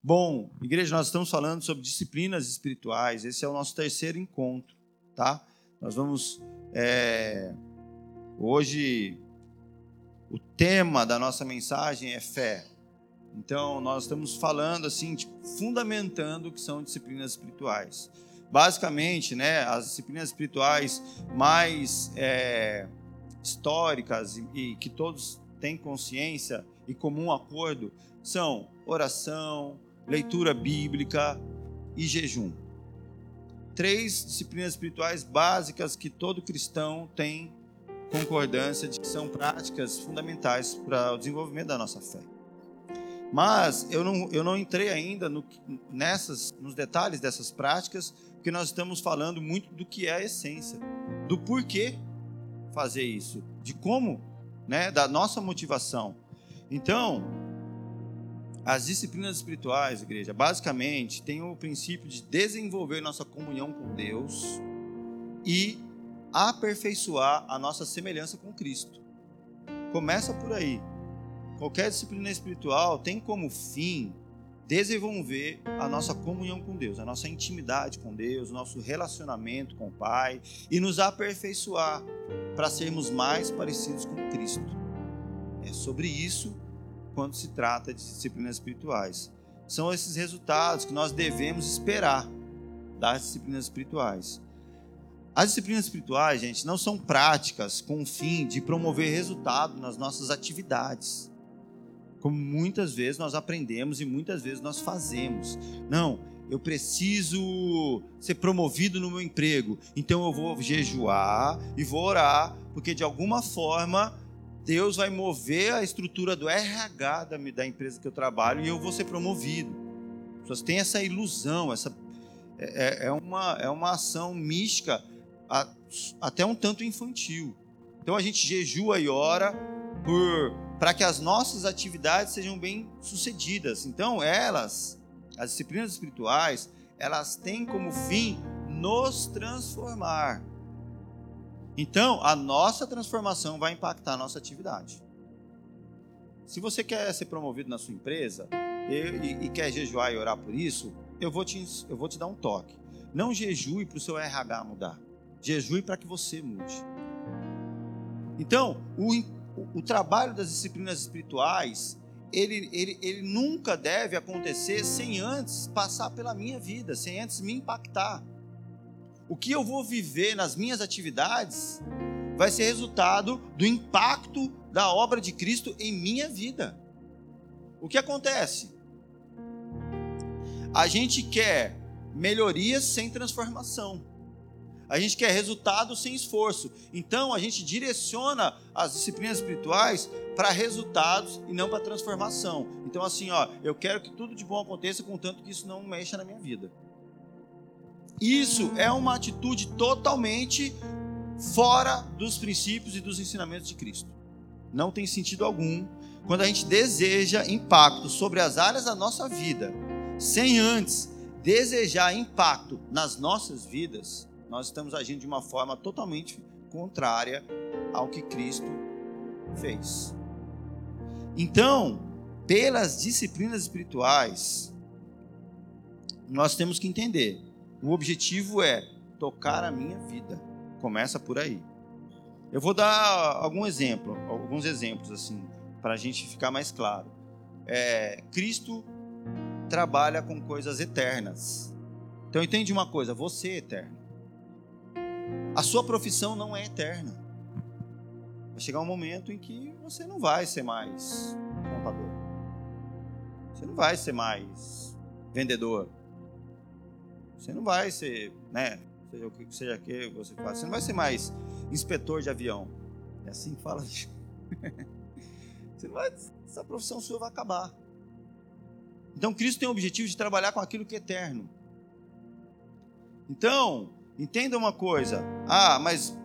Bom, igreja, nós estamos falando sobre disciplinas espirituais. Esse é o nosso terceiro encontro, tá? Nós vamos é, hoje o tema da nossa mensagem é fé. Então, nós estamos falando assim, tipo, fundamentando o que são disciplinas espirituais. Basicamente, né, as disciplinas espirituais mais é, históricas e, e que todos têm consciência e comum acordo são oração, leitura bíblica e jejum. Três disciplinas espirituais básicas que todo cristão tem concordância de que são práticas fundamentais para o desenvolvimento da nossa fé. Mas eu não, eu não entrei ainda no, nessas, nos detalhes dessas práticas, porque nós estamos falando muito do que é a essência, do porquê fazer isso, de como, né, da nossa motivação. Então, as disciplinas espirituais, igreja, basicamente têm o princípio de desenvolver nossa comunhão com Deus e aperfeiçoar a nossa semelhança com Cristo. Começa por aí. Qualquer disciplina espiritual tem como fim desenvolver a nossa comunhão com Deus, a nossa intimidade com Deus, nosso relacionamento com o Pai e nos aperfeiçoar para sermos mais parecidos com Cristo. É sobre isso quando se trata de disciplinas espirituais. São esses resultados que nós devemos esperar das disciplinas espirituais. As disciplinas espirituais, gente, não são práticas com o fim de promover resultado nas nossas atividades. Como muitas vezes nós aprendemos e muitas vezes nós fazemos. Não, eu preciso ser promovido no meu emprego, então eu vou jejuar e vou orar, porque de alguma forma Deus vai mover a estrutura do RH da, da empresa que eu trabalho e eu vou ser promovido. As pessoas têm essa ilusão, essa é, é, é uma, é uma ação mística até um tanto infantil. Então a gente jejua e ora para que as nossas atividades sejam bem sucedidas. Então elas, as disciplinas espirituais, elas têm como fim nos transformar. Então a nossa transformação vai impactar a nossa atividade. Se você quer ser promovido na sua empresa e, e, e quer jejuar e orar por isso, eu vou te, eu vou te dar um toque. Não jejue para o seu RH mudar. Jejue para que você mude. Então, o, o trabalho das disciplinas espirituais, ele, ele, ele nunca deve acontecer sem antes passar pela minha vida, sem antes me impactar. O que eu vou viver nas minhas atividades vai ser resultado do impacto da obra de Cristo em minha vida. O que acontece? A gente quer melhorias sem transformação. A gente quer resultado sem esforço. Então a gente direciona as disciplinas espirituais para resultados e não para transformação. Então assim, ó, eu quero que tudo de bom aconteça, contanto que isso não mexa na minha vida. Isso é uma atitude totalmente fora dos princípios e dos ensinamentos de Cristo. Não tem sentido algum quando a gente deseja impacto sobre as áreas da nossa vida, sem antes desejar impacto nas nossas vidas, nós estamos agindo de uma forma totalmente contrária ao que Cristo fez. Então, pelas disciplinas espirituais, nós temos que entender: o objetivo é tocar a minha vida. Começa por aí. Eu vou dar algum exemplo, alguns exemplos assim, para a gente ficar mais claro. É, Cristo trabalha com coisas eternas. Então entende uma coisa: você é eterno. A sua profissão não é eterna. Vai chegar um momento em que você não vai ser mais contador. Você não vai ser mais vendedor. Você não vai ser, né? Seja o que seja que você faz. Você não vai ser mais inspetor de avião. É assim que fala. Você vai, essa profissão sua vai acabar. Então Cristo tem o objetivo de trabalhar com aquilo que é eterno. Então, Entenda uma coisa. Ah, mas,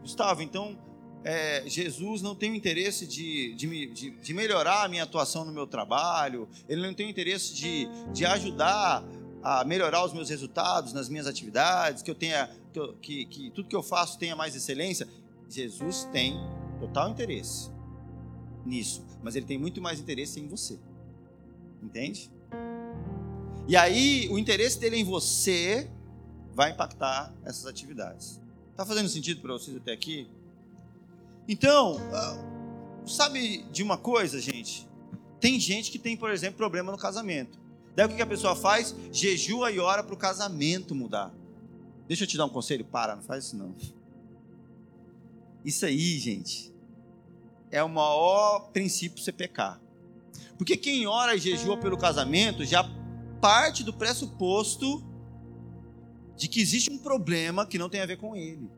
Gustavo, então é, Jesus não tem o interesse de, de, de, de, melhorar a minha atuação no meu trabalho, ele não tem o interesse de, de ajudar a melhorar os meus resultados nas minhas atividades, que eu tenha que, que, que tudo que eu faço tenha mais excelência. Jesus tem total interesse nisso, mas ele tem muito mais interesse em você. Entende? E aí, o interesse dele em você vai impactar essas atividades. Tá fazendo sentido para vocês até aqui? Então, ah, sabe de uma coisa, gente? Tem gente que tem, por exemplo, problema no casamento. Daí o que a pessoa faz? Jejua e ora para o casamento mudar. Deixa eu te dar um conselho, para, não faz isso não. Isso aí, gente, é o maior princípio você pecar. Porque quem ora e jejua pelo casamento já parte do pressuposto de que existe um problema que não tem a ver com ele.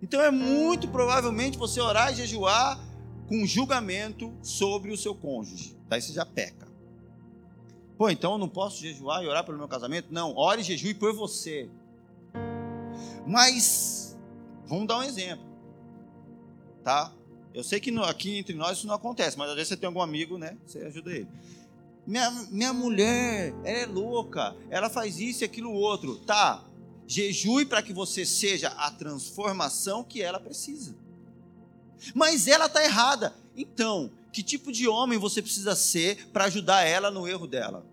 Então é muito provavelmente você orar e jejuar com julgamento sobre o seu cônjuge. Daí você já peca. Pô, então eu não posso jejuar e orar pelo meu casamento? Não, ore e jejue por você. Mas, vamos dar um exemplo. Tá? Eu sei que aqui entre nós isso não acontece, mas às vezes você tem algum amigo, né? Você ajuda ele. Minha, minha mulher, ela é louca, ela faz isso e aquilo outro. Tá, jejue para que você seja a transformação que ela precisa. Mas ela está errada. Então, que tipo de homem você precisa ser para ajudar ela no erro dela?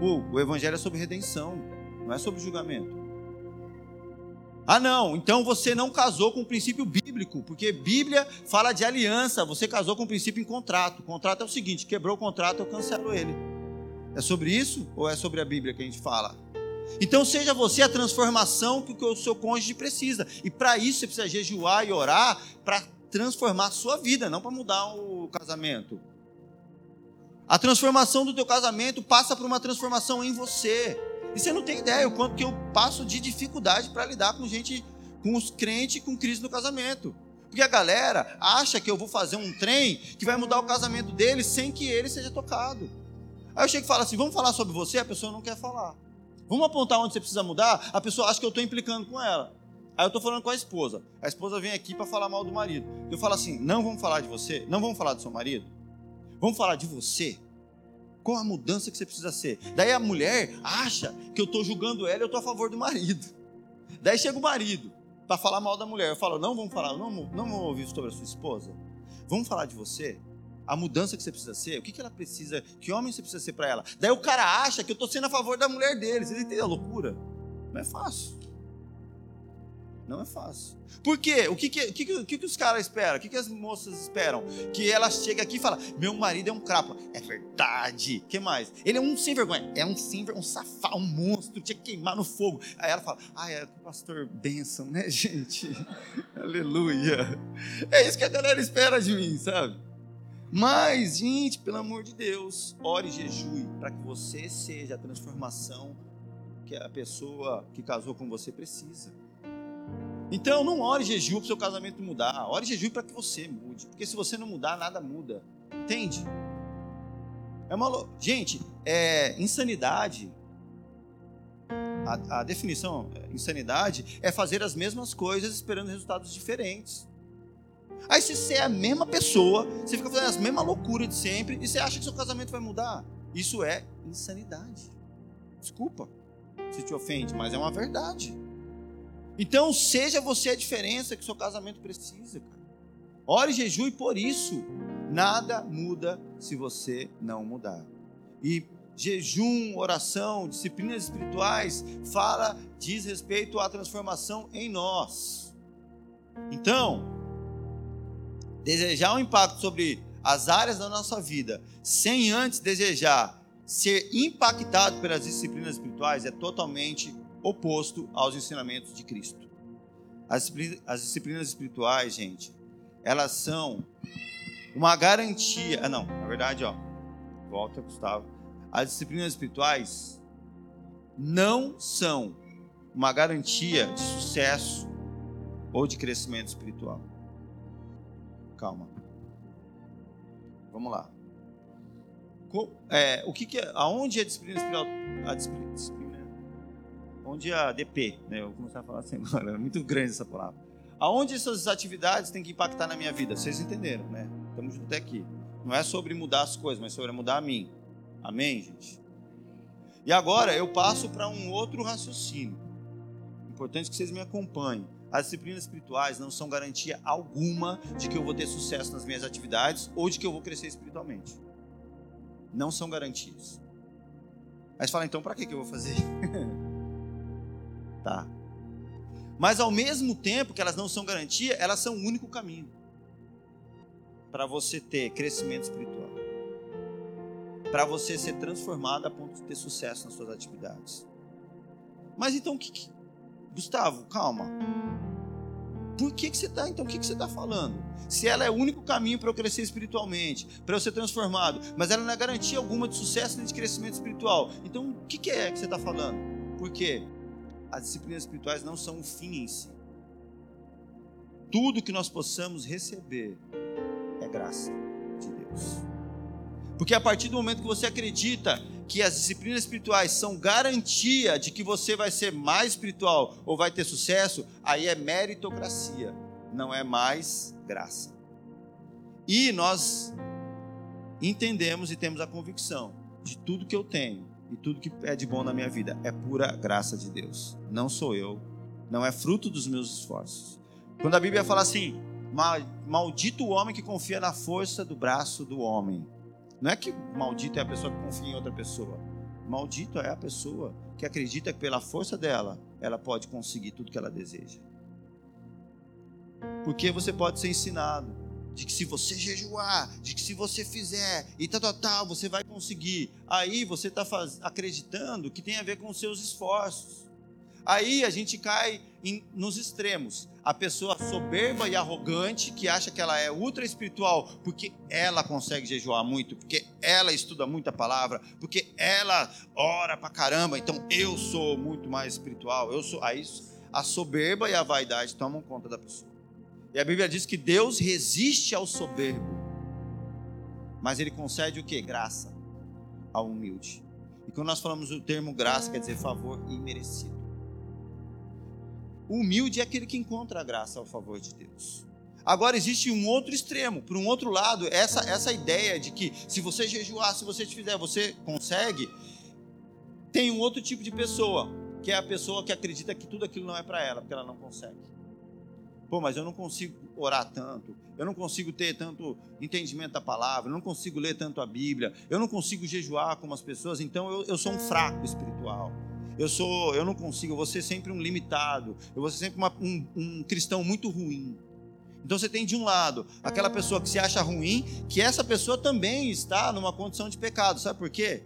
O evangelho é sobre redenção, não é sobre julgamento. Ah, não, então você não casou com o princípio bíblico, porque Bíblia fala de aliança, você casou com o princípio em contrato. O contrato é o seguinte: quebrou o contrato, eu cancelo ele. É sobre isso ou é sobre a Bíblia que a gente fala? Então seja você a transformação que o seu cônjuge precisa. E para isso você precisa jejuar e orar para transformar a sua vida, não para mudar o casamento. A transformação do teu casamento passa por uma transformação em você. E você não tem ideia o quanto que eu passo de dificuldade para lidar com gente, com os crentes com crise no casamento. Porque a galera acha que eu vou fazer um trem que vai mudar o casamento dele sem que ele seja tocado. Aí eu chego e falo assim: vamos falar sobre você? A pessoa não quer falar. Vamos apontar onde você precisa mudar? A pessoa acha que eu estou implicando com ela. Aí eu estou falando com a esposa. A esposa vem aqui para falar mal do marido. Eu falo assim: não vamos falar de você, não vamos falar do seu marido. Vamos falar de você. Qual a mudança que você precisa ser? Daí a mulher acha que eu estou julgando ela e eu estou a favor do marido. Daí chega o marido para falar mal da mulher. Eu falo, não vamos falar, não, não vamos ouvir sobre a sua esposa. Vamos falar de você? A mudança que você precisa ser, o que, que ela precisa, que homem você precisa ser para ela. Daí o cara acha que eu estou sendo a favor da mulher deles. Ele tem a loucura. Não é fácil. Não é fácil. Por quê? O que, que, que, que, que os caras esperam? O que, que as moças esperam? Que ela chegue aqui e fala: Meu marido é um crapa. É verdade. que mais? Ele é um sem vergonha. É um sem vergonha, um safado, um monstro. Tinha que queimar no fogo. Aí ela fala: Ah, é o pastor Benção, né, gente? Aleluia. É isso que a galera espera de mim, sabe? Mas, gente, pelo amor de Deus, ore e jejue para que você seja a transformação que a pessoa que casou com você precisa. Então não ore jejum para o seu casamento mudar. Ore jejum para que você mude. Porque se você não mudar, nada muda. Entende? É uma Gente, é, insanidade. A, a definição é, insanidade é fazer as mesmas coisas esperando resultados diferentes. Aí se você é a mesma pessoa, você fica fazendo as mesmas loucuras de sempre e você acha que seu casamento vai mudar. Isso é insanidade. Desculpa se te ofende, mas é uma verdade. Então, seja você a diferença que seu casamento precisa, cara. Ore, jejue por isso. Nada muda se você não mudar. E jejum, oração, disciplinas espirituais, fala, diz respeito à transformação em nós. Então, desejar um impacto sobre as áreas da nossa vida, sem antes desejar ser impactado pelas disciplinas espirituais, é totalmente oposto aos ensinamentos de Cristo. As disciplinas, as disciplinas espirituais, gente, elas são uma garantia. Ah, não, na verdade, ó, volta, Gustavo. As disciplinas espirituais não são uma garantia de sucesso ou de crescimento espiritual. Calma. Vamos lá. É, o que, que é, aonde a disciplina espiritual, a disciplina, onde a DP, né? Eu vou começar a falar assim agora, é muito grande essa palavra. Aonde essas atividades têm que impactar na minha vida? Vocês entenderam, né? Estamos até aqui. Não é sobre mudar as coisas, mas sobre mudar a mim. Amém, gente? E agora eu passo para um outro raciocínio. Importante que vocês me acompanhem. As disciplinas espirituais não são garantia alguma de que eu vou ter sucesso nas minhas atividades ou de que eu vou crescer espiritualmente. Não são garantias. Você fala, então para que eu vou fazer? tá. Mas ao mesmo tempo que elas não são garantia, elas são o único caminho para você ter crescimento espiritual. Para você ser transformado a ponto de ter sucesso nas suas atividades. Mas então que, que... Gustavo, calma. Por que, que você está, então, o que, que você está falando? Se ela é o único caminho para eu crescer espiritualmente, para eu ser transformado, mas ela não é garantia alguma de sucesso nem de crescimento espiritual. Então, o que, que é que você está falando? Por quê? As disciplinas espirituais não são um fim em si. Tudo que nós possamos receber é graça de Deus. Porque a partir do momento que você acredita que as disciplinas espirituais são garantia de que você vai ser mais espiritual ou vai ter sucesso, aí é meritocracia, não é mais graça. E nós entendemos e temos a convicção de tudo que eu tenho e tudo que é de bom na minha vida é pura graça de Deus. Não sou eu, não é fruto dos meus esforços. Quando a Bíblia fala assim, maldito o homem que confia na força do braço do homem. Não é que maldito é a pessoa que confia em outra pessoa. Maldito é a pessoa que acredita que pela força dela, ela pode conseguir tudo que ela deseja. Porque você pode ser ensinado de que se você jejuar, de que se você fizer e tal, tal, tal, você vai conseguir. Aí você está acreditando que tem a ver com os seus esforços. Aí a gente cai em, nos extremos. A pessoa soberba e arrogante que acha que ela é ultra espiritual porque ela consegue jejuar muito, porque ela estuda muita palavra, porque ela ora pra caramba. Então eu sou muito mais espiritual. Eu sou. Aí a soberba e a vaidade tomam conta da pessoa. E a Bíblia diz que Deus resiste ao soberbo, mas Ele concede o que? Graça ao humilde. E quando nós falamos o termo graça, quer dizer favor imerecido. O humilde é aquele que encontra a graça ao favor de Deus. Agora existe um outro extremo, por um outro lado, essa, essa ideia de que se você jejuar, se você te fizer, você consegue. Tem um outro tipo de pessoa, que é a pessoa que acredita que tudo aquilo não é para ela, porque ela não consegue. Pô, mas eu não consigo orar tanto, eu não consigo ter tanto entendimento da palavra, eu não consigo ler tanto a Bíblia, eu não consigo jejuar como as pessoas, então eu, eu sou um fraco espiritual eu sou, eu não consigo, eu vou ser sempre um limitado, eu vou ser sempre uma, um, um cristão muito ruim. Então você tem de um lado aquela pessoa que se acha ruim, que essa pessoa também está numa condição de pecado, sabe por quê?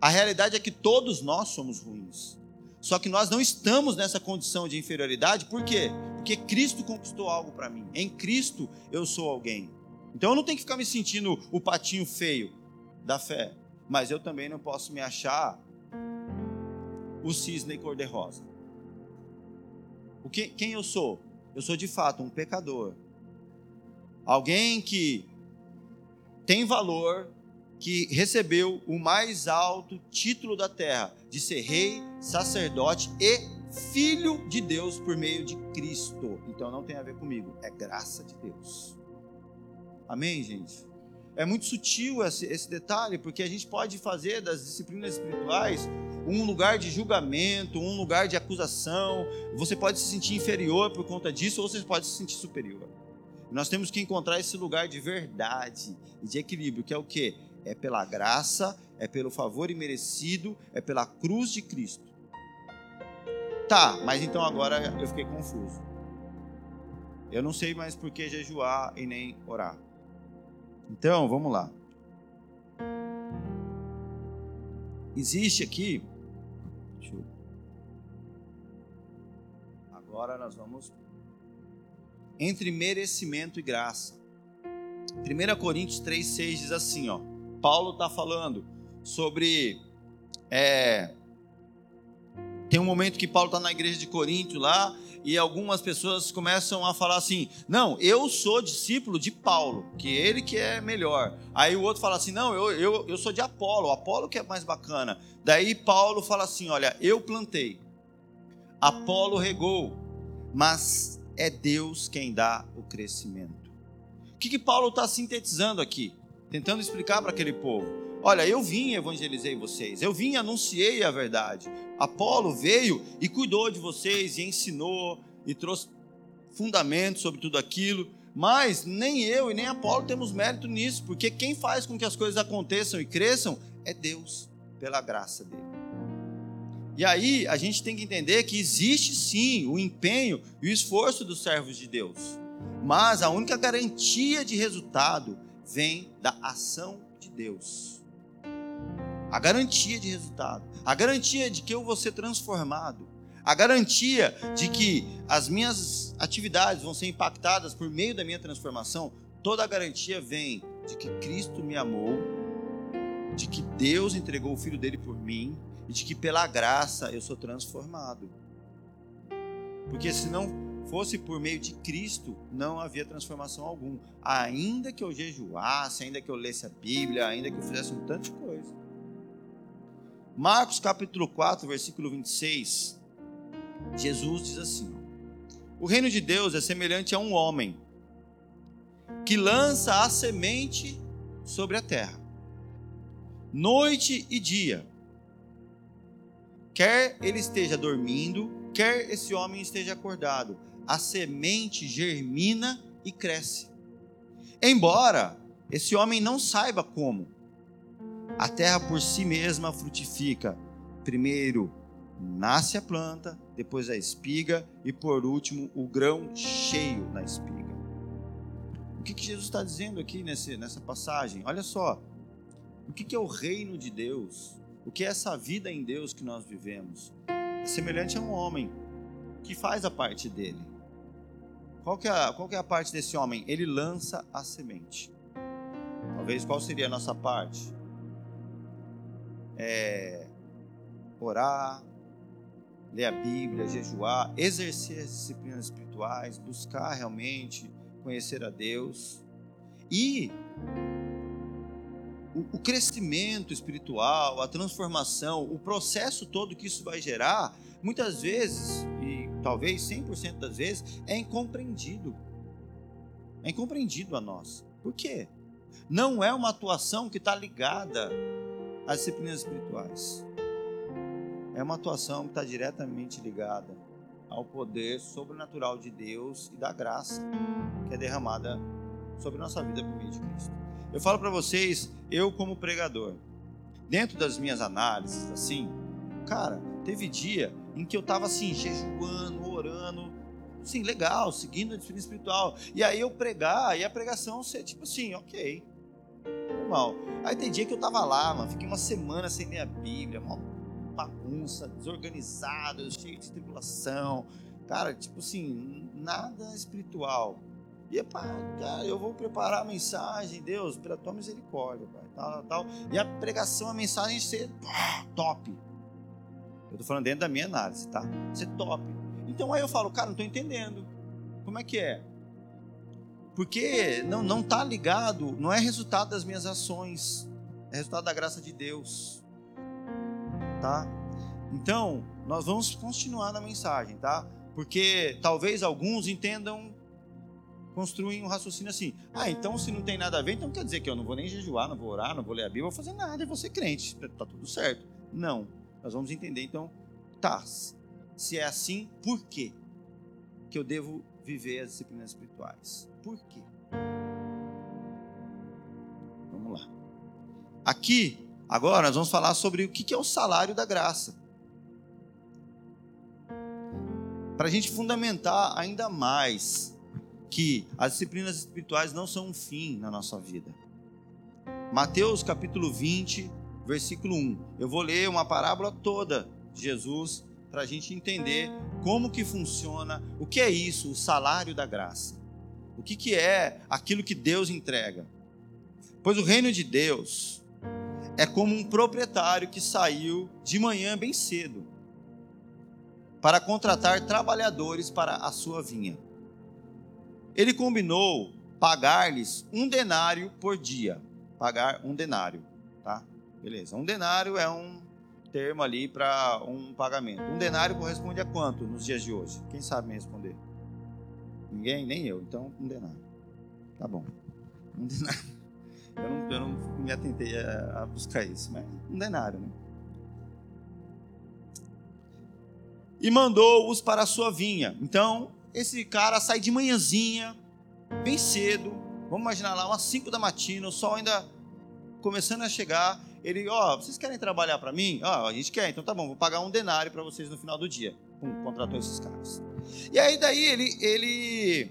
A realidade é que todos nós somos ruins. Só que nós não estamos nessa condição de inferioridade, por quê? Porque Cristo conquistou algo para mim. Em Cristo eu sou alguém. Então eu não tenho que ficar me sentindo o patinho feio da fé, mas eu também não posso me achar o cisne cor-de-rosa. O que, quem eu sou? Eu sou de fato um pecador. Alguém que tem valor, que recebeu o mais alto título da terra, de ser rei, sacerdote e filho de Deus por meio de Cristo. Então não tem a ver comigo, é graça de Deus. Amém, gente? É muito sutil esse, esse detalhe, porque a gente pode fazer das disciplinas espirituais um lugar de julgamento, um lugar de acusação. Você pode se sentir inferior por conta disso, ou você pode se sentir superior. Nós temos que encontrar esse lugar de verdade e de equilíbrio, que é o que? É pela graça, é pelo favor imerecido, é pela cruz de Cristo. Tá, mas então agora eu fiquei confuso. Eu não sei mais por que jejuar e nem orar. Então, vamos lá. Existe aqui Agora nós vamos entre merecimento e graça. 1 Coríntios 3,6 diz assim: ó, Paulo está falando sobre. É, tem um momento que Paulo está na igreja de Corinto lá, e algumas pessoas começam a falar assim: não, eu sou discípulo de Paulo, que ele que é melhor. Aí o outro fala assim: não, eu, eu, eu sou de Apolo, Apolo que é mais bacana. Daí Paulo fala assim: olha, eu plantei, Apolo regou, mas é Deus quem dá o crescimento. O que, que Paulo está sintetizando aqui? Tentando explicar para aquele povo. Olha, eu vim e evangelizei vocês, eu vim e anunciei a verdade. Apolo veio e cuidou de vocês e ensinou e trouxe fundamentos sobre tudo aquilo, mas nem eu e nem Apolo temos mérito nisso, porque quem faz com que as coisas aconteçam e cresçam é Deus. pela graça dele. E aí a gente tem que entender que existe sim o empenho e o esforço dos servos de Deus. Mas a única garantia de resultado vem da ação de Deus. A garantia de resultado, a garantia de que eu vou ser transformado, a garantia de que as minhas atividades vão ser impactadas por meio da minha transformação, toda a garantia vem de que Cristo me amou, de que Deus entregou o filho dele por mim e de que pela graça eu sou transformado. Porque se não fosse por meio de Cristo, não havia transformação alguma. Ainda que eu jejuasse, ainda que eu lesse a Bíblia, ainda que eu fizesse um tanto de coisa. Marcos capítulo 4, versículo 26, Jesus diz assim: O reino de Deus é semelhante a um homem que lança a semente sobre a terra, noite e dia. Quer ele esteja dormindo, quer esse homem esteja acordado, a semente germina e cresce. Embora esse homem não saiba como, a terra por si mesma frutifica. Primeiro nasce a planta, depois a espiga e por último o grão cheio na espiga. O que, que Jesus está dizendo aqui nesse, nessa passagem? Olha só, o que, que é o reino de Deus? O que é essa vida em Deus que nós vivemos? É semelhante a um homem que faz a parte dele. Qual que, é, qual que é a parte desse homem? Ele lança a semente. Talvez qual seria a nossa parte? É orar, ler a Bíblia, jejuar, exercer as disciplinas espirituais, buscar realmente conhecer a Deus. E o, crescimento espiritual, a transformação, o processo todo que isso vai gerar, muitas vezes, e talvez 100% das vezes, é incompreendido. É incompreendido a nós. Por quê? Não é uma atuação que está ligada às disciplinas espirituais. É uma atuação que está diretamente ligada ao poder sobrenatural de Deus e da graça que é derramada sobre nossa vida por meio de Cristo. Eu falo para vocês, eu como pregador, dentro das minhas análises, assim, cara, teve dia em que eu estava assim, jejuando, orando, assim, legal, seguindo a disciplina espiritual. E aí eu pregar, e a pregação ser tipo assim, ok, normal. Aí tem dia que eu tava lá, mano, fiquei uma semana sem ler a Bíblia, uma bagunça, desorganizado, cheio de tribulação. Cara, tipo assim, nada espiritual. E pá, cara, eu vou preparar a mensagem, Deus, pela tua misericórdia, pai, tal, tal. E a pregação, a mensagem ser top. Eu estou falando dentro da minha análise, tá? Ser top. Então aí eu falo, cara, não estou entendendo. Como é que é? Porque não não tá ligado, não é resultado das minhas ações, é resultado da graça de Deus. Tá? Então, nós vamos continuar na mensagem, tá? Porque talvez alguns entendam construem um raciocínio assim: ah, então se não tem nada a ver, então quer dizer que eu não vou nem jejuar, não vou orar, não vou ler a Bíblia, vou fazer nada e vou ser crente, tá tudo certo. Não. Nós vamos entender então, tá, se é assim, por quê que eu devo viver as disciplinas espirituais? Por quê? Vamos lá. Aqui, agora, nós vamos falar sobre o que é o salário da graça. Para a gente fundamentar ainda mais que as disciplinas espirituais não são um fim na nossa vida. Mateus capítulo 20, versículo 1. Eu vou ler uma parábola toda de Jesus para a gente entender como que funciona, o que é isso, o salário da graça. O que, que é aquilo que Deus entrega. Pois o reino de Deus é como um proprietário que saiu de manhã bem cedo para contratar trabalhadores para a sua vinha. Ele combinou pagar-lhes um denário por dia. Pagar um denário, tá? Beleza. Um denário é um termo ali para um pagamento. Um denário corresponde a quanto nos dias de hoje? Quem sabe me responder? Ninguém? Nem eu. Então, um denário. Tá bom. Um denário. Eu não, eu não me atentei a, a buscar isso, mas um denário, né? E mandou-os para a sua vinha. Então, esse cara sai de manhãzinha, bem cedo, vamos imaginar lá, umas 5 da matina, o sol ainda começando a chegar, ele, ó, oh, vocês querem trabalhar para mim? Ó, oh, a gente quer, então tá bom, vou pagar um denário para vocês no final do dia. Pum, contratou esses caras. E aí daí ele ele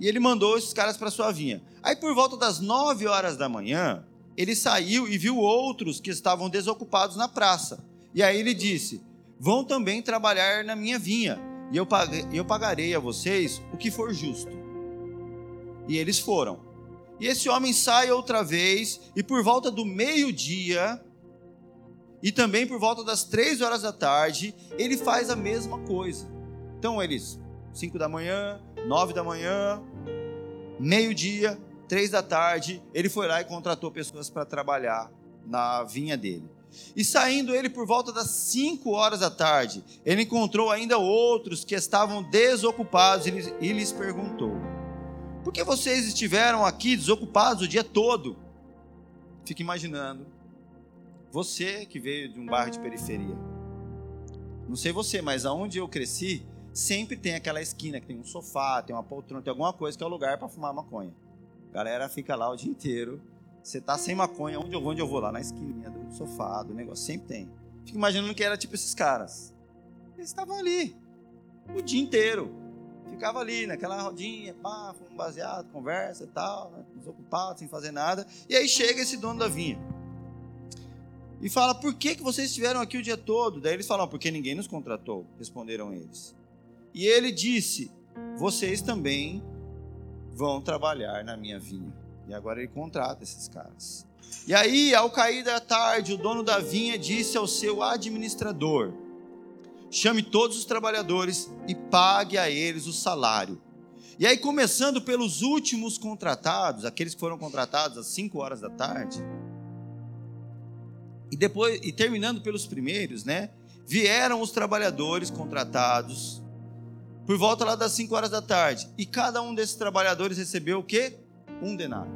e ele mandou esses caras para sua vinha. Aí por volta das 9 horas da manhã, ele saiu e viu outros que estavam desocupados na praça. E aí ele disse: Vão também trabalhar na minha vinha, e eu, pagarei a vocês o que for justo. E eles foram. E esse homem sai outra vez, e por volta do meio-dia, e também por volta das três horas da tarde, ele faz a mesma coisa. Então eles, cinco da manhã, nove da manhã, meio-dia, três da tarde, ele foi lá e contratou pessoas para trabalhar na vinha dele. E saindo ele por volta das cinco horas da tarde, ele encontrou ainda outros que estavam desocupados e lhes perguntou: Por que vocês estiveram aqui desocupados o dia todo? Fique imaginando, você que veio de um bairro de periferia. Não sei você, mas aonde eu cresci, sempre tem aquela esquina que tem um sofá, tem uma poltrona, tem alguma coisa que é o lugar para fumar maconha. A galera fica lá o dia inteiro você tá sem maconha, onde eu, onde eu vou? Lá na esquininha do sofá, do negócio, sempre tem. Fico imaginando que era tipo esses caras. Eles estavam ali o dia inteiro. Ficava ali naquela rodinha, pá, fumo baseado, conversa e tal, né? desocupado, sem fazer nada. E aí chega esse dono da vinha. E fala, por que, que vocês estiveram aqui o dia todo? Daí eles falam, porque ninguém nos contratou, responderam eles. E ele disse, vocês também vão trabalhar na minha vinha. E agora ele contrata esses caras. E aí, ao cair da tarde, o dono da vinha disse ao seu administrador: chame todos os trabalhadores e pague a eles o salário. E aí, começando pelos últimos contratados, aqueles que foram contratados às 5 horas da tarde, e depois e terminando pelos primeiros, né? Vieram os trabalhadores contratados por volta lá das 5 horas da tarde, e cada um desses trabalhadores recebeu o quê? um denário.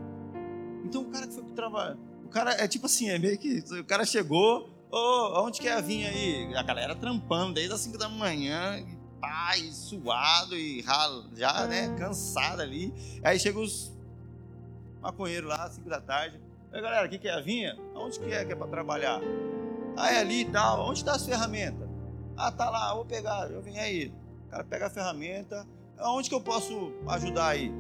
Então o cara que foi pro trabalho, o cara é tipo assim, é meio que o cara chegou, ô, oh, onde que é a vinha aí? A galera trampando desde as 5 da manhã, pai, suado e já, né, cansado ali. Aí chega os maconheiros lá, 5 da tarde. Aí, galera, o que, que é a vinha? Onde que é que é para trabalhar? Ah, é ali e tal. Onde está as ferramentas? Ah, tá lá, vou pegar, eu vim aí. O cara pega a ferramenta. Onde que eu posso ajudar aí?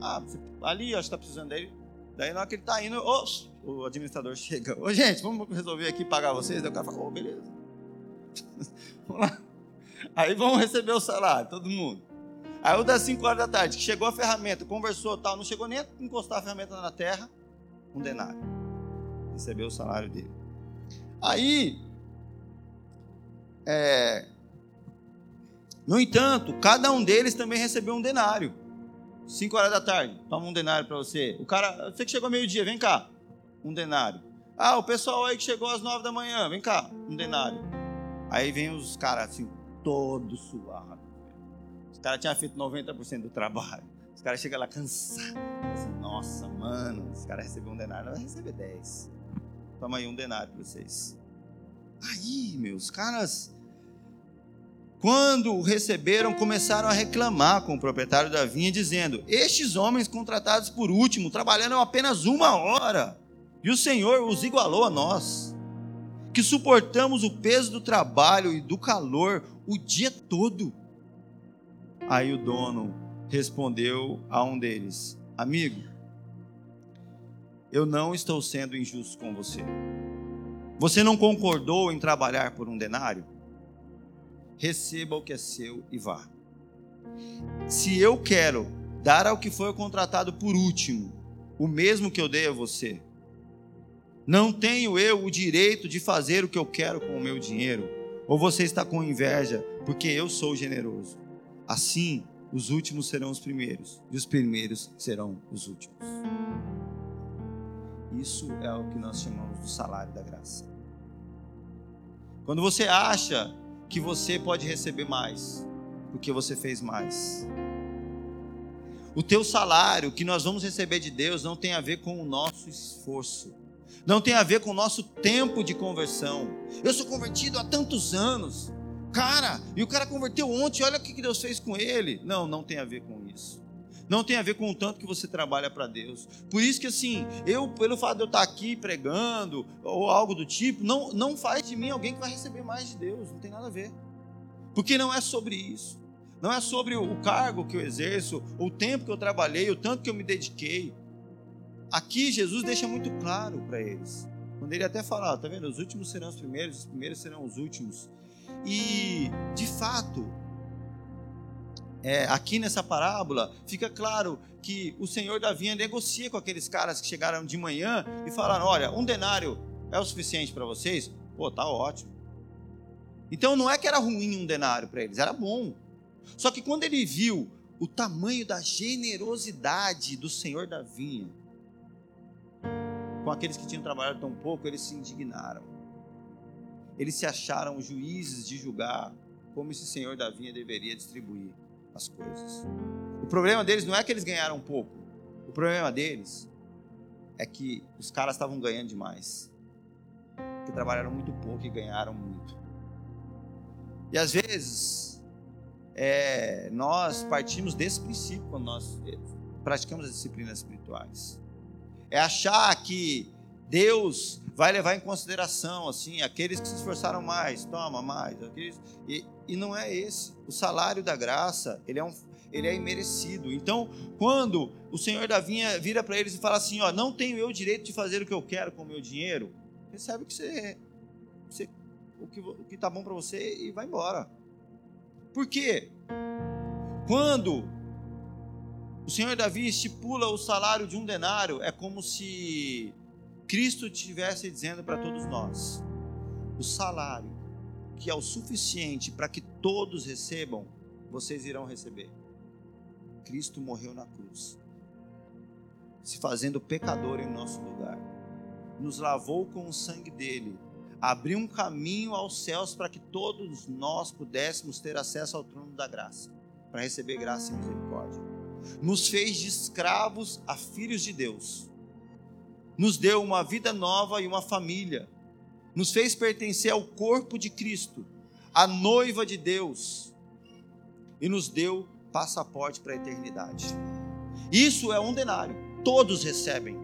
Ah, ali, acho que está precisando dele. Daí na hora que ele está indo, oh, o administrador chega. Ô, gente, vamos resolver aqui pagar vocês? Daí o cara fala, ô, oh, beleza. vamos lá. Aí vamos receber o salário, todo mundo. Aí o das 5 horas da tarde, que chegou a ferramenta, conversou tal, não chegou nem a encostar a ferramenta na terra, um denário. Recebeu o salário dele. Aí, é, no entanto, cada um deles também recebeu um denário. 5 horas da tarde, toma um denário para você. O cara, você que chegou meio-dia, vem cá, um denário. Ah, o pessoal aí que chegou às 9 da manhã, vem cá, um denário. Aí vem os caras assim, todos suados. Os caras tinham feito 90% do trabalho. Os caras chegam lá cansados. Assim, Nossa, mano, os caras receberam um denário, vai receber 10. Toma aí um denário para vocês. Aí, meus caras quando o receberam, começaram a reclamar com o proprietário da vinha, dizendo: Estes homens contratados por último trabalharam apenas uma hora, e o Senhor os igualou a nós, que suportamos o peso do trabalho e do calor o dia todo. Aí o dono respondeu a um deles: Amigo, eu não estou sendo injusto com você. Você não concordou em trabalhar por um denário? Receba o que é seu e vá. Se eu quero dar ao que foi contratado por último, o mesmo que eu dei a você, não tenho eu o direito de fazer o que eu quero com o meu dinheiro? Ou você está com inveja porque eu sou generoso? Assim, os últimos serão os primeiros e os primeiros serão os últimos. Isso é o que nós chamamos do salário da graça. Quando você acha que você pode receber mais, porque você fez mais. O teu salário que nós vamos receber de Deus não tem a ver com o nosso esforço, não tem a ver com o nosso tempo de conversão. Eu sou convertido há tantos anos, cara, e o cara converteu ontem, olha o que Deus fez com ele. Não, não tem a ver com isso. Não tem a ver com o tanto que você trabalha para Deus. Por isso que assim, eu, pelo fato de eu estar aqui pregando ou algo do tipo, não, não faz de mim alguém que vai receber mais de Deus. Não tem nada a ver. Porque não é sobre isso. Não é sobre o cargo que eu exerço, o tempo que eu trabalhei, o tanto que eu me dediquei. Aqui Jesus deixa muito claro para eles. Quando ele até fala, tá vendo? Os últimos serão os primeiros, os primeiros serão os últimos. E, de fato, é, aqui nessa parábola, fica claro que o senhor da vinha negocia com aqueles caras que chegaram de manhã e falaram: olha, um denário é o suficiente para vocês? Pô, tá ótimo. Então não é que era ruim um denário para eles, era bom. Só que quando ele viu o tamanho da generosidade do senhor da vinha com aqueles que tinham trabalhado tão pouco, eles se indignaram. Eles se acharam juízes de julgar como esse senhor da vinha deveria distribuir as coisas. O problema deles não é que eles ganharam pouco. O problema deles é que os caras estavam ganhando demais. Que trabalharam muito pouco e ganharam muito. E às vezes, é, nós partimos desse princípio quando nós é, praticamos as disciplinas espirituais. É achar que Deus vai levar em consideração assim aqueles que se esforçaram mais, toma mais, aqueles, e, e não é esse. O salário da graça, ele é um ele é imerecido. Então, quando o Senhor da vinha vira para eles e fala assim, ó, não tenho eu o direito de fazer o que eu quero com o meu dinheiro, recebe o que você, você o que o que tá bom para você e vai embora. Por quê? Quando o Senhor Davi estipula o salário de um denário, é como se Cristo estivesse dizendo para todos nós: o salário que é o suficiente para que todos recebam, vocês irão receber. Cristo morreu na cruz, se fazendo pecador em nosso lugar, nos lavou com o sangue dele, abriu um caminho aos céus para que todos nós pudéssemos ter acesso ao trono da graça, para receber graça e misericórdia. Nos fez de escravos a filhos de Deus nos deu uma vida nova e uma família, nos fez pertencer ao corpo de Cristo, a noiva de Deus, e nos deu passaporte para a eternidade. Isso é um denário, todos recebem,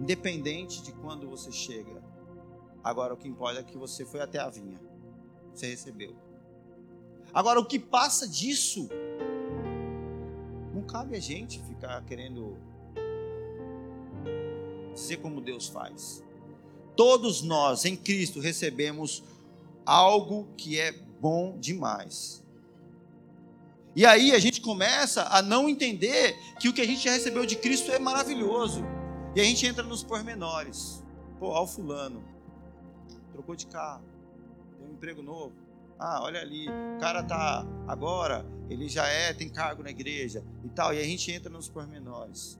independente de quando você chega. Agora o que importa é que você foi até a vinha, você recebeu. Agora o que passa disso, não cabe a gente ficar querendo dizer como Deus faz. Todos nós em Cristo recebemos algo que é bom demais. E aí a gente começa a não entender que o que a gente já recebeu de Cristo é maravilhoso. E a gente entra nos pormenores. Pô, ó o fulano, trocou de carro, tem um emprego novo. Ah, olha ali, o cara tá agora, ele já é, tem cargo na igreja e tal. E a gente entra nos pormenores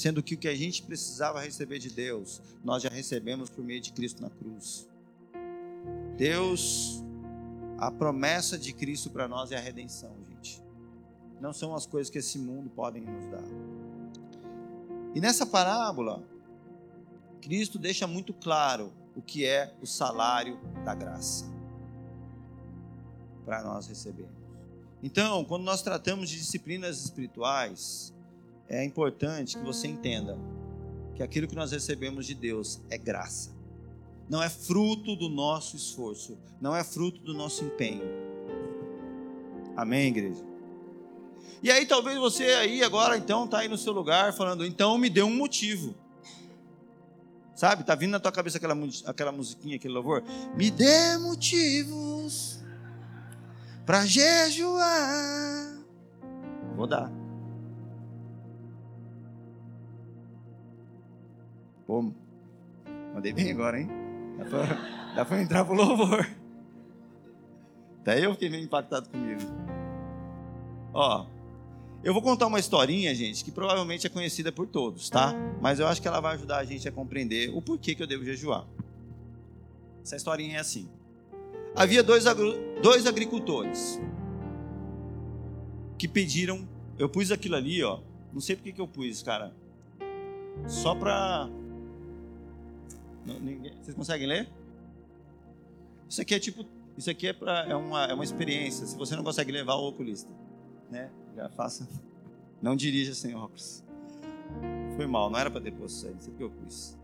sendo que o que a gente precisava receber de Deus, nós já recebemos por meio de Cristo na cruz. Deus, a promessa de Cristo para nós é a redenção, gente. Não são as coisas que esse mundo podem nos dar. E nessa parábola, Cristo deixa muito claro o que é o salário da graça para nós recebermos. Então, quando nós tratamos de disciplinas espirituais, é importante que você entenda que aquilo que nós recebemos de Deus é graça. Não é fruto do nosso esforço, não é fruto do nosso empenho. Amém, igreja? E aí talvez você aí agora então está aí no seu lugar falando, então me dê um motivo. Sabe, tá vindo na tua cabeça aquela, aquela musiquinha, aquele louvor? Me dê motivos para jejuar. Vou dar. Pô, mandei bem agora, hein? Dá pra, dá pra entrar pro louvor. Até eu fiquei meio impactado comigo. Ó, eu vou contar uma historinha, gente, que provavelmente é conhecida por todos, tá? Mas eu acho que ela vai ajudar a gente a compreender o porquê que eu devo jejuar. Essa historinha é assim. Havia dois, dois agricultores que pediram. Eu pus aquilo ali, ó. Não sei porque que eu pus, cara. Só vocês conseguem ler? Isso aqui é tipo, isso aqui é, pra, é, uma, é uma experiência. Se você não consegue levar o oculista, né? Já faça. Não dirija sem óculos. Foi mal, não era para ter posto não sei que eu pus.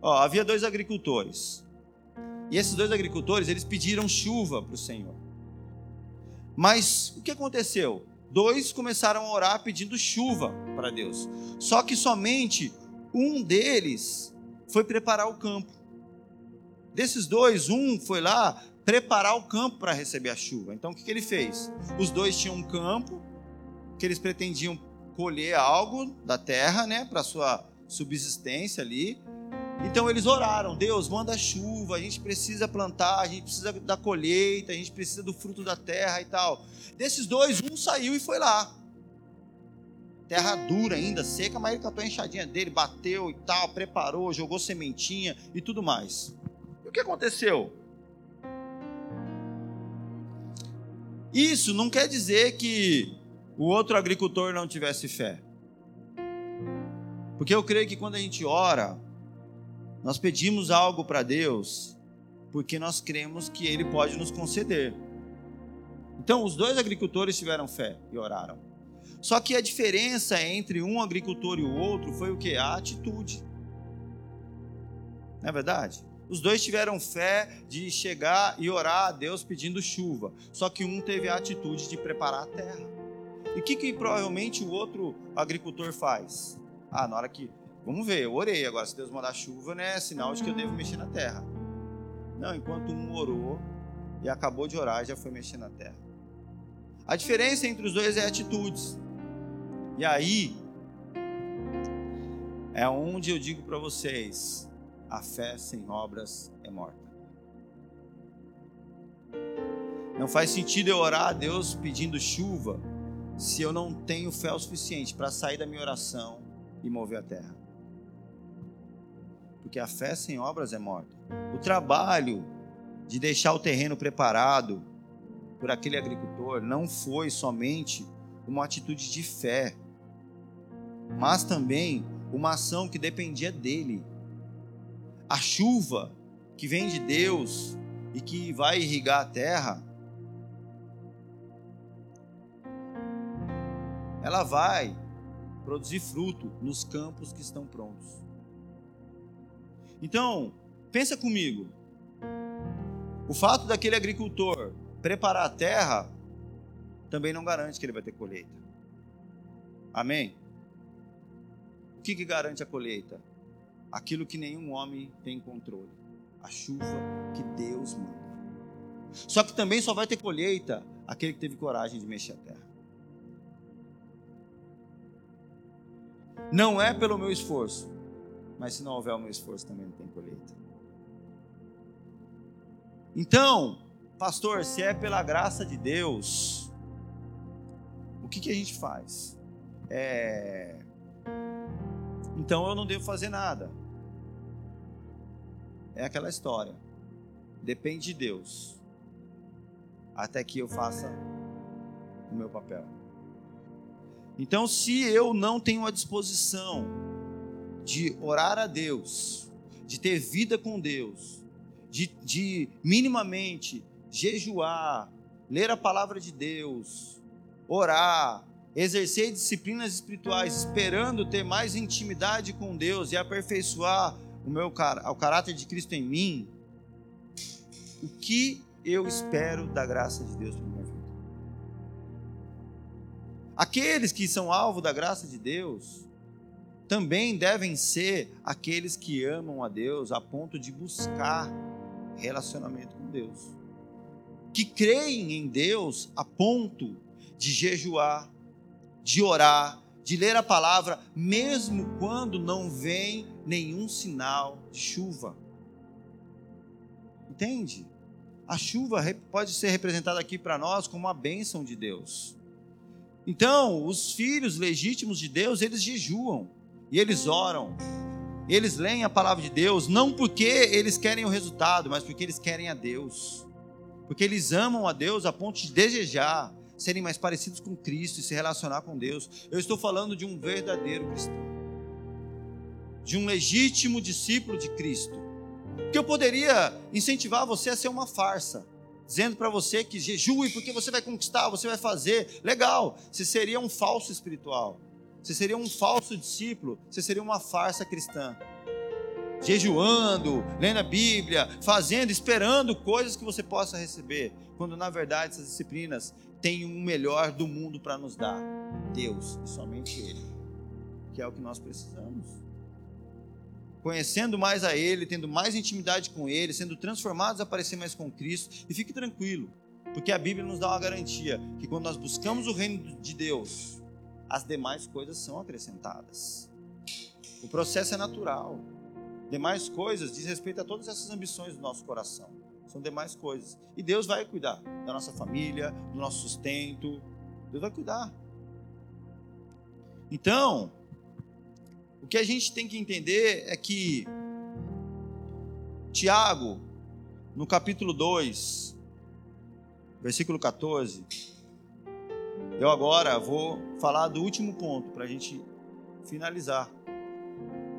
Ó, havia dois agricultores. E esses dois agricultores, eles pediram chuva para o Senhor. Mas o que aconteceu? Dois começaram a orar pedindo chuva para Deus. Só que somente um deles foi preparar o campo. Desses dois, um foi lá preparar o campo para receber a chuva. Então o que, que ele fez? Os dois tinham um campo que eles pretendiam colher algo da terra, né, para sua subsistência ali. Então eles oraram: Deus, manda chuva, a gente precisa plantar, a gente precisa da colheita, a gente precisa do fruto da terra e tal. Desses dois, um saiu e foi lá. Terra dura ainda, seca, mas ele catou a enxadinha dele, bateu e tal, preparou, jogou sementinha e tudo mais. E o que aconteceu? Isso não quer dizer que o outro agricultor não tivesse fé. Porque eu creio que quando a gente ora, nós pedimos algo para Deus, porque nós cremos que Ele pode nos conceder. Então, os dois agricultores tiveram fé e oraram. Só que a diferença entre um agricultor e o outro foi o que? A atitude. Não é verdade? Os dois tiveram fé de chegar e orar a Deus pedindo chuva. Só que um teve a atitude de preparar a terra. E o que, que provavelmente o outro agricultor faz? Ah, na hora que. Vamos ver, eu orei. Agora, se Deus mandar chuva, né, é sinal de que eu devo mexer na terra. Não, enquanto um orou e acabou de orar, já foi mexer na terra. A diferença entre os dois é atitudes. E aí, é onde eu digo para vocês: a fé sem obras é morta. Não faz sentido eu orar a Deus pedindo chuva se eu não tenho fé o suficiente para sair da minha oração e mover a terra. Porque a fé sem obras é morta. O trabalho de deixar o terreno preparado por aquele agricultor não foi somente uma atitude de fé, mas também uma ação que dependia dele. A chuva que vem de Deus e que vai irrigar a terra ela vai produzir fruto nos campos que estão prontos. Então, pensa comigo. O fato daquele agricultor preparar a terra também não garante que ele vai ter colheita. Amém? Que, que garante a colheita? Aquilo que nenhum homem tem controle. A chuva que Deus manda. Só que também só vai ter colheita aquele que teve coragem de mexer a terra. Não é pelo meu esforço, mas se não houver o meu esforço também não tem colheita. Então, pastor, se é pela graça de Deus, o que, que a gente faz? É... Então eu não devo fazer nada. É aquela história. Depende de Deus. Até que eu faça o meu papel. Então, se eu não tenho a disposição de orar a Deus, de ter vida com Deus, de, de minimamente jejuar, ler a palavra de Deus, orar, exercer disciplinas espirituais, esperando ter mais intimidade com Deus e aperfeiçoar o meu o caráter de Cristo em mim, o que eu espero da graça de Deus Aqueles que são alvo da graça de Deus também devem ser aqueles que amam a Deus a ponto de buscar relacionamento com Deus. Que creem em Deus a ponto de jejuar, de orar, de ler a palavra, mesmo quando não vem nenhum sinal de chuva. Entende? A chuva pode ser representada aqui para nós como uma bênção de Deus. Então, os filhos legítimos de Deus, eles jejuam e eles oram. Eles leem a palavra de Deus não porque eles querem o resultado, mas porque eles querem a Deus. Porque eles amam a Deus a ponto de desejar serem mais parecidos com Cristo e se relacionar com Deus. Eu estou falando de um verdadeiro cristão. De um legítimo discípulo de Cristo. Que eu poderia incentivar você a ser uma farsa dizendo para você que jejue porque você vai conquistar, você vai fazer. Legal, você seria um falso espiritual. você seria um falso discípulo, você seria uma farsa cristã. Jejuando, lendo a Bíblia, fazendo, esperando coisas que você possa receber, quando na verdade essas disciplinas têm o melhor do mundo para nos dar: Deus e somente Ele, que é o que nós precisamos. Conhecendo mais a Ele, tendo mais intimidade com Ele, sendo transformados a parecer mais com Cristo, e fique tranquilo, porque a Bíblia nos dá uma garantia que quando nós buscamos o reino de Deus, as demais coisas são acrescentadas. O processo é natural. Demais coisas diz respeito a todas essas ambições do nosso coração. São demais coisas. E Deus vai cuidar da nossa família, do nosso sustento. Deus vai cuidar. Então, o que a gente tem que entender é que Tiago, no capítulo 2, versículo 14, eu agora vou falar do último ponto para a gente finalizar.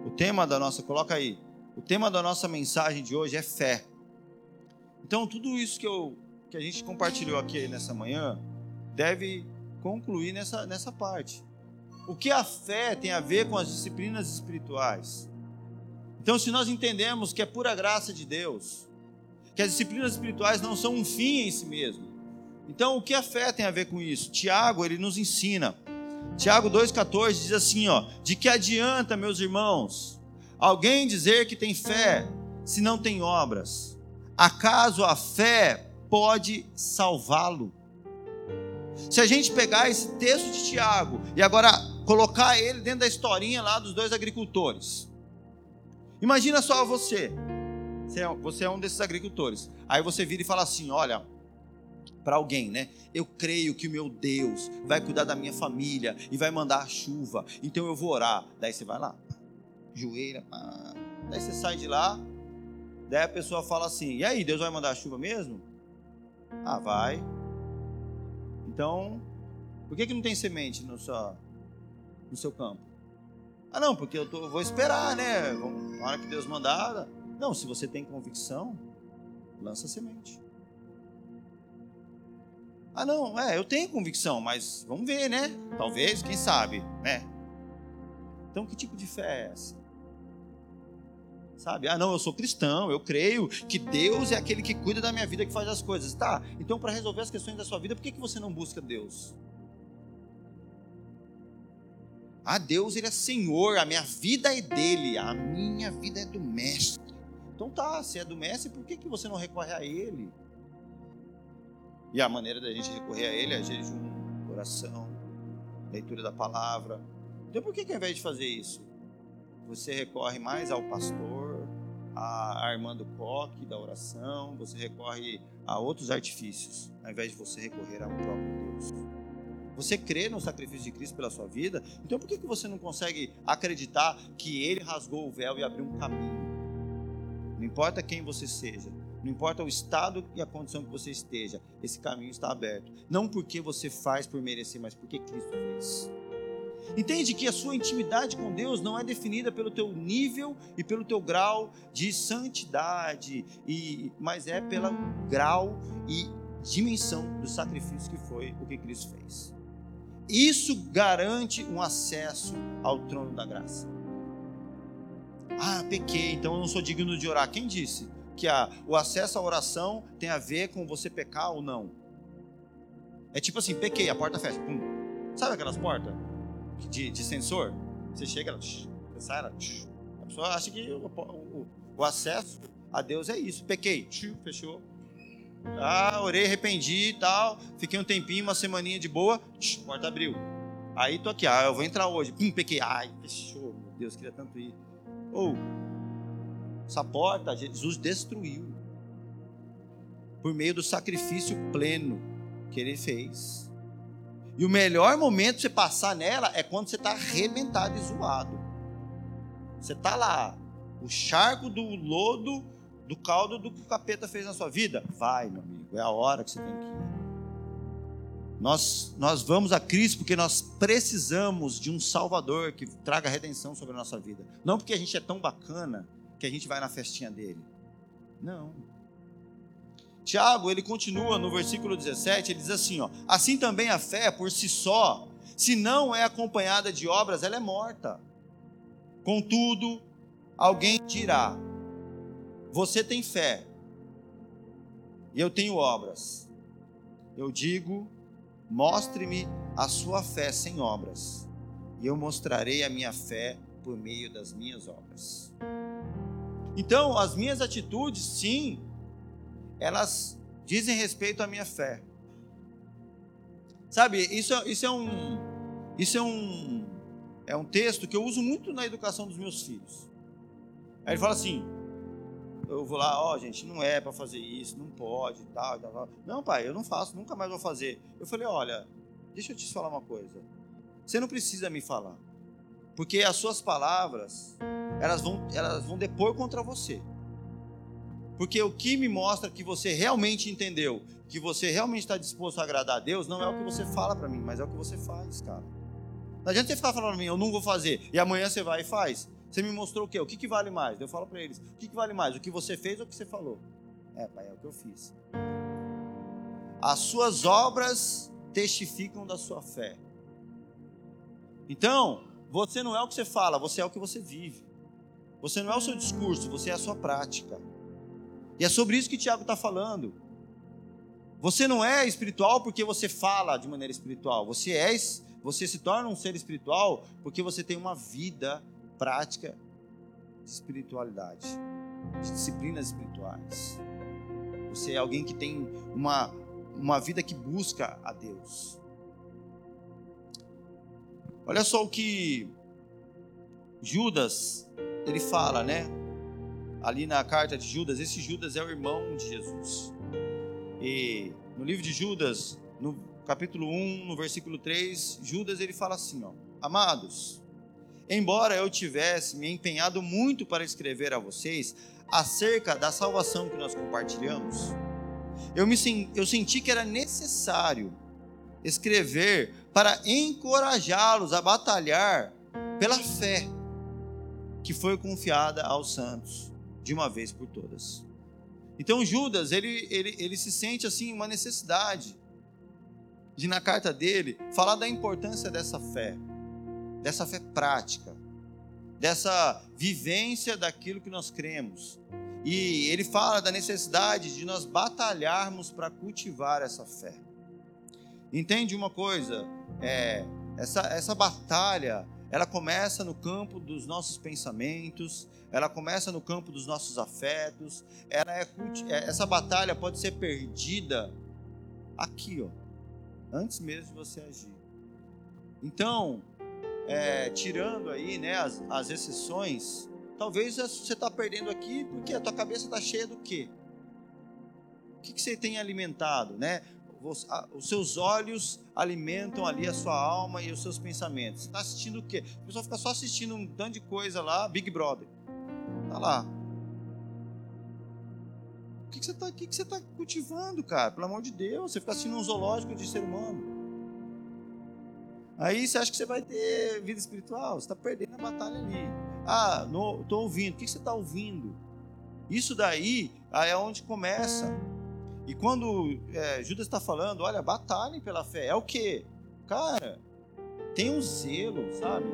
O tema da nossa, coloca aí. O tema da nossa mensagem de hoje é fé. Então, tudo isso que, eu, que a gente compartilhou aqui nessa manhã deve concluir nessa, nessa parte. O que a fé tem a ver com as disciplinas espirituais? Então, se nós entendemos que é pura graça de Deus, que as disciplinas espirituais não são um fim em si mesmo, então, o que a fé tem a ver com isso? Tiago, ele nos ensina. Tiago 2,14 diz assim: ó, de que adianta, meus irmãos, alguém dizer que tem fé se não tem obras? Acaso a fé pode salvá-lo? Se a gente pegar esse texto de Tiago e agora colocar ele dentro da historinha lá dos dois agricultores. Imagina só você. Você é um desses agricultores. Aí você vira e fala assim: olha, para alguém, né? Eu creio que o meu Deus vai cuidar da minha família e vai mandar a chuva, então eu vou orar. Daí você vai lá, joelha, pá. daí você sai de lá, daí a pessoa fala assim: e aí, Deus vai mandar chuva mesmo? Ah, vai. Então, por que, que não tem semente no seu, no seu campo? Ah, não, porque eu tô, vou esperar, né? Na hora que Deus mandar. Não, se você tem convicção, lança semente. Ah, não, é, eu tenho convicção, mas vamos ver, né? Talvez, quem sabe, né? Então, que tipo de fé é essa? Sabe? Ah, não, eu sou cristão, eu creio que Deus é aquele que cuida da minha vida, que faz as coisas. Tá, então para resolver as questões da sua vida, por que, que você não busca Deus? Ah, Deus, Ele é Senhor, a minha vida é dele, a minha vida é do Mestre. Então tá, se é do Mestre, por que, que você não recorre a Ele? E a maneira da gente recorrer a Ele é jejum, oração, leitura da palavra. Então por que, que ao invés de fazer isso, você recorre mais ao pastor, a Armando Coque da oração, você recorre a outros artifícios, ao invés de você recorrer ao próprio Deus? Você crê no sacrifício de Cristo pela sua vida? Então por que, que você não consegue acreditar que Ele rasgou o véu e abriu um caminho? Não importa quem você seja, não importa o estado e a condição que você esteja, esse caminho está aberto. Não porque você faz por merecer, mas porque Cristo fez. Entende que a sua intimidade com Deus não é definida pelo teu nível e pelo teu grau de santidade, e, mas é pelo grau e dimensão do sacrifício que foi o que Cristo fez. Isso garante um acesso ao trono da graça. Ah, pequei, então eu não sou digno de orar. Quem disse? que a, o acesso à oração tem a ver com você pecar ou não. É tipo assim, pequei, a porta fecha. Pum. Sabe aquelas portas de, de sensor? Você chega, você sai, ela, a pessoa acha que o, o, o, acesso a Deus é isso. Pequei, fechou. Ah, orei, arrependi e tal. Fiquei um tempinho, uma semaninha de boa, porta abriu. Aí tô aqui, ah, eu vou entrar hoje. Pum, pequei. Ai, fechou. Meu Deus, queria tanto ir. Ou, essa porta Jesus destruiu por meio do sacrifício pleno que ele fez. E o melhor momento de você passar nela é quando você está arrebentado e zoado. Você está lá, o charco do lodo, do caldo do que o capeta fez na sua vida. Vai, meu amigo, é a hora que você tem que ir. Nós, nós vamos a Cristo porque nós precisamos de um Salvador que traga redenção sobre a nossa vida. Não porque a gente é tão bacana que a gente vai na festinha dele. Não. Tiago, ele continua no versículo 17, ele diz assim, ó: Assim também a fé por si só, se não é acompanhada de obras, ela é morta. Contudo, alguém dirá: Você tem fé, e eu tenho obras. Eu digo: Mostre-me a sua fé sem obras, e eu mostrarei a minha fé por meio das minhas obras. Então, as minhas atitudes, sim, elas dizem respeito à minha fé. Sabe, isso, é, isso é um isso é um é um texto que eu uso muito na educação dos meus filhos. Aí ele fala assim: eu vou lá, ó, oh, gente, não é para fazer isso, não pode, tal, tal, tal. Não, pai, eu não faço, nunca mais vou fazer. Eu falei: olha, deixa eu te falar uma coisa. Você não precisa me falar, porque as suas palavras elas vão elas vão depor contra você. Porque o que me mostra que você realmente entendeu, que você realmente está disposto a agradar a Deus, não é o que você fala para mim, mas é o que você faz, cara. Não adianta você ficar falando para mim, eu não vou fazer, e amanhã você vai e faz. Você me mostrou o quê? O que, que vale mais? Eu falo para eles, o que, que vale mais? O que você fez ou o que você falou? É, pai, é o que eu fiz. As suas obras testificam da sua fé. Então, você não é o que você fala, você é o que você vive. Você não é o seu discurso, você é a sua prática. E é sobre isso que Tiago está falando. Você não é espiritual porque você fala de maneira espiritual. Você é, você se torna um ser espiritual porque você tem uma vida prática de espiritualidade, de disciplinas espirituais. Você é alguém que tem uma, uma vida que busca a Deus. Olha só o que Judas ele fala, né? Ali na carta de Judas, esse Judas é o irmão de Jesus. E no livro de Judas, no capítulo 1, no versículo 3, Judas ele fala assim, ó: Amados, embora eu tivesse me empenhado muito para escrever a vocês acerca da salvação que nós compartilhamos, eu me eu senti que era necessário escrever para encorajá-los a batalhar pela fé que foi confiada aos santos de uma vez por todas. Então Judas, ele, ele, ele se sente assim uma necessidade de na carta dele falar da importância dessa fé, dessa fé prática, dessa vivência daquilo que nós cremos. E ele fala da necessidade de nós batalharmos para cultivar essa fé. Entende uma coisa? É, essa, essa batalha, ela começa no campo dos nossos pensamentos, ela começa no campo dos nossos afetos. Ela é, é, essa batalha pode ser perdida aqui, ó, antes mesmo de você agir. Então, é, tirando aí né, as, as exceções, talvez você está perdendo aqui porque a tua cabeça está cheia do quê? O que, que você tem alimentado, né? Os seus olhos alimentam ali a sua alma e os seus pensamentos. Está assistindo o quê? A pessoa fica só assistindo um tanto de coisa lá, Big Brother. Tá lá. O que, que você está que que você tá cultivando, cara? Pelo amor de Deus, você fica assistindo um zoológico de ser humano. Aí você acha que você vai ter vida espiritual, você está perdendo a batalha ali. Ah, estou ouvindo. O que, que você está ouvindo? Isso daí é onde começa. E quando é, Judas está falando, olha, batalhem pela fé, é o que? Cara, tem um zelo, sabe?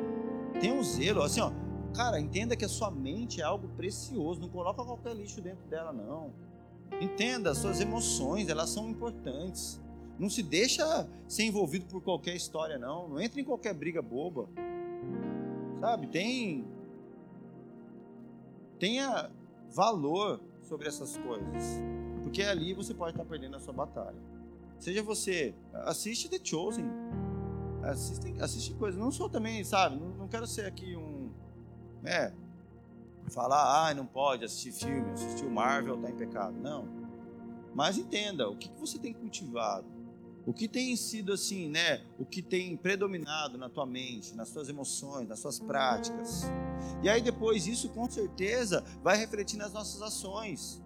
Tem um zelo, assim, ó, Cara, entenda que a sua mente é algo precioso. Não coloca qualquer lixo dentro dela, não. Entenda, suas emoções, elas são importantes. Não se deixa ser envolvido por qualquer história, não. Não entre em qualquer briga boba. Sabe? Tem. Tenha valor sobre essas coisas. Porque ali você pode estar perdendo a sua batalha. Seja você. Assiste The Chosen. Assiste, assiste coisas. Não sou também, sabe? Não, não quero ser aqui um é, falar, ah, não pode assistir filme, assistir o Marvel está em pecado. Não. Mas entenda, o que, que você tem cultivado? O que tem sido assim, né? O que tem predominado na tua mente, nas tuas emoções, nas suas práticas. E aí depois isso com certeza vai refletir nas nossas ações.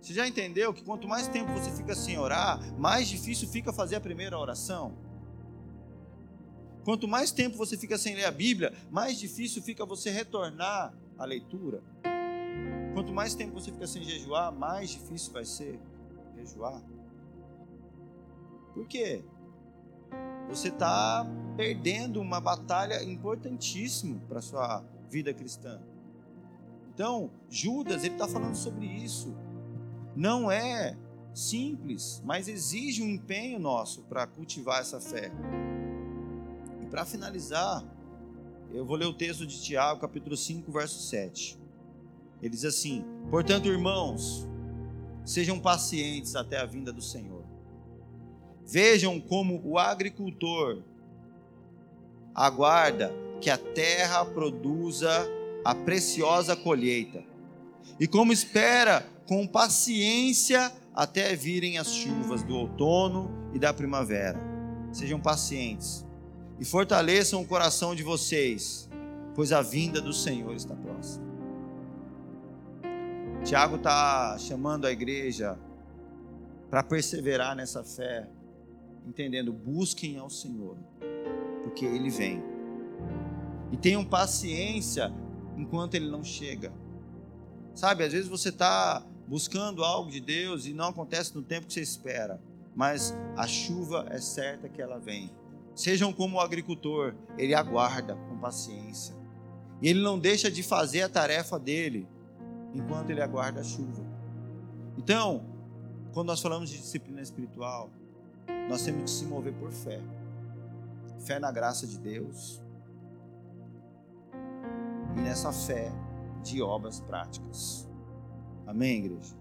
Você já entendeu que quanto mais tempo você fica sem orar, mais difícil fica fazer a primeira oração? Quanto mais tempo você fica sem ler a Bíblia, mais difícil fica você retornar à leitura. Quanto mais tempo você fica sem jejuar, mais difícil vai ser jejuar. Por quê? você está perdendo uma batalha importantíssima para a sua vida cristã. Então, Judas, ele está falando sobre isso. Não é simples, mas exige um empenho nosso para cultivar essa fé. E para finalizar, eu vou ler o texto de Tiago, capítulo 5, verso 7. Ele diz assim: Portanto, irmãos, sejam pacientes até a vinda do Senhor. Vejam como o agricultor aguarda que a terra produza a preciosa colheita, e como espera com paciência até virem as chuvas do outono e da primavera. Sejam pacientes e fortaleçam o coração de vocês, pois a vinda do Senhor está próxima. Tiago está chamando a igreja para perseverar nessa fé, entendendo: busquem ao Senhor, porque Ele vem. E tenham paciência enquanto Ele não chega. Sabe, às vezes você está buscando algo de Deus e não acontece no tempo que você espera, mas a chuva é certa que ela vem. Sejam como o agricultor, ele aguarda com paciência. E ele não deixa de fazer a tarefa dele enquanto ele aguarda a chuva. Então, quando nós falamos de disciplina espiritual, nós temos que se mover por fé. Fé na graça de Deus. E nessa fé de obras práticas. Amém, igreja?